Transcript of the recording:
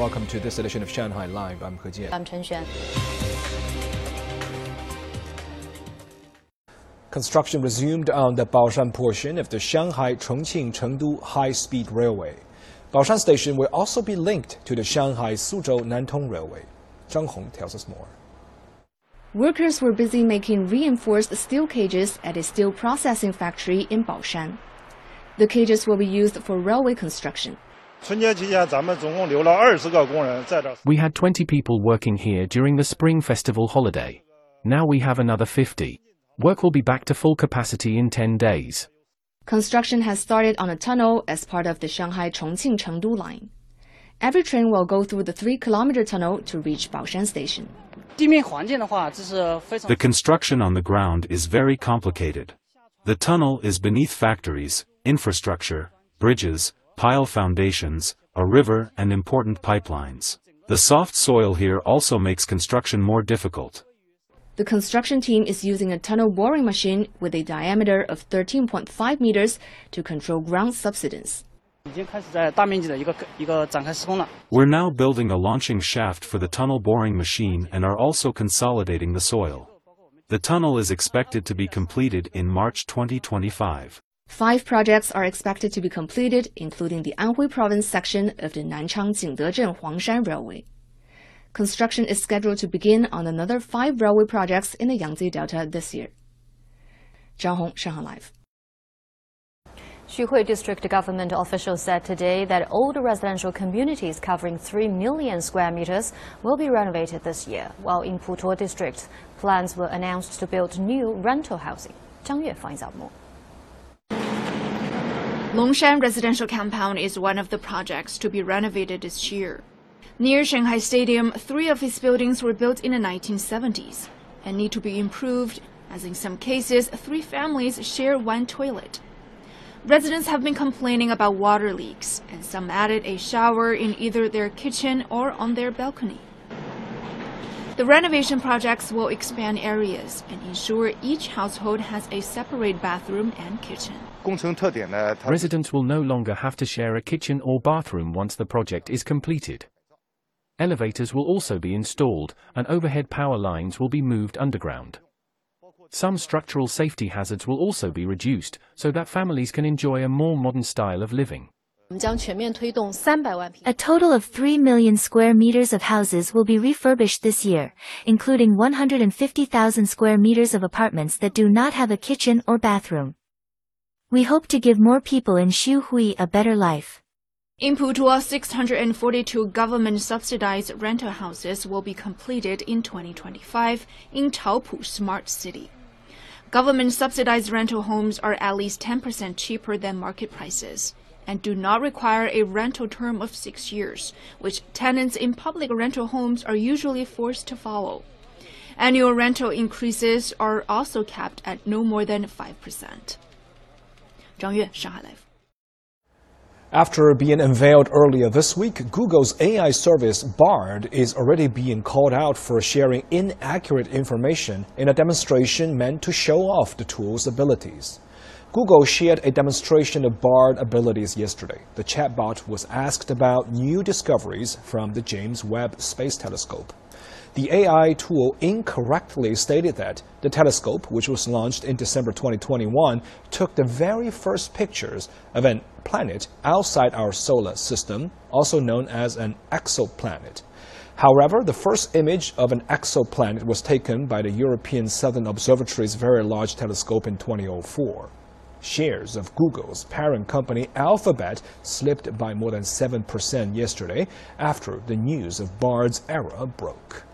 Welcome to this edition of Shanghai Live. I'm He Jian. I'm Chen Xuan. Construction resumed on the Baoshan portion of the Shanghai Chongqing Chengdu High Speed Railway. Baoshan Station will also be linked to the Shanghai Suzhou Nantong Railway. Zhang Hong tells us more. Workers were busy making reinforced steel cages at a steel processing factory in Baoshan. The cages will be used for railway construction. We had 20 people working here during the Spring Festival holiday. Now we have another 50. Work will be back to full capacity in 10 days. Construction has started on a tunnel as part of the Shanghai Chongqing Chengdu line. Every train will go through the 3 kilometer tunnel to reach Baoshan station. The construction on the ground is very complicated. The tunnel is beneath factories, infrastructure, bridges, pile foundations, a river and important pipelines. The soft soil here also makes construction more difficult. The construction team is using a tunnel boring machine with a diameter of 13.5 meters to control ground subsidence. We're now building a launching shaft for the tunnel boring machine and are also consolidating the soil. The tunnel is expected to be completed in March 2025. Five projects are expected to be completed, including the Anhui Province section of the Nanchang Jingdezhen Huangshan Railway. Construction is scheduled to begin on another five railway projects in the Yangtze Delta this year. Zhang Hong, Shanghai Live. Xuhui District government officials said today that old residential communities covering 3 million square meters will be renovated this year, while in Putuo District, plans were announced to build new rental housing. Zhang Yue finds out more. Longshan Residential Compound is one of the projects to be renovated this year. Near Shanghai Stadium, three of its buildings were built in the 1970s and need to be improved, as in some cases, three families share one toilet. Residents have been complaining about water leaks, and some added a shower in either their kitchen or on their balcony. The renovation projects will expand areas and ensure each household has a separate bathroom and kitchen. Residents will no longer have to share a kitchen or bathroom once the project is completed. Elevators will also be installed, and overhead power lines will be moved underground. Some structural safety hazards will also be reduced so that families can enjoy a more modern style of living. A total of 3 million square meters of houses will be refurbished this year, including 150,000 square meters of apartments that do not have a kitchen or bathroom. We hope to give more people in Xuhui a better life. In Putuo, 642 government-subsidized rental houses will be completed in 2025 in Taopu Smart City. Government-subsidized rental homes are at least 10% cheaper than market prices and do not require a rental term of six years, which tenants in public rental homes are usually forced to follow. Annual rental increases are also capped at no more than 5%. Zhang Yue, Shanghai Live. After being unveiled earlier this week, Google's AI service Bard is already being called out for sharing inaccurate information in a demonstration meant to show off the tool's abilities. Google shared a demonstration of Bard abilities yesterday. The chatbot was asked about new discoveries from the James Webb Space Telescope. The AI tool incorrectly stated that the telescope, which was launched in December 2021, took the very first pictures of an planet outside our solar system, also known as an exoplanet. However, the first image of an exoplanet was taken by the European Southern Observatory's Very Large Telescope in 2004. Shares of Google's parent company Alphabet slipped by more than 7% yesterday after the news of Bard's error broke.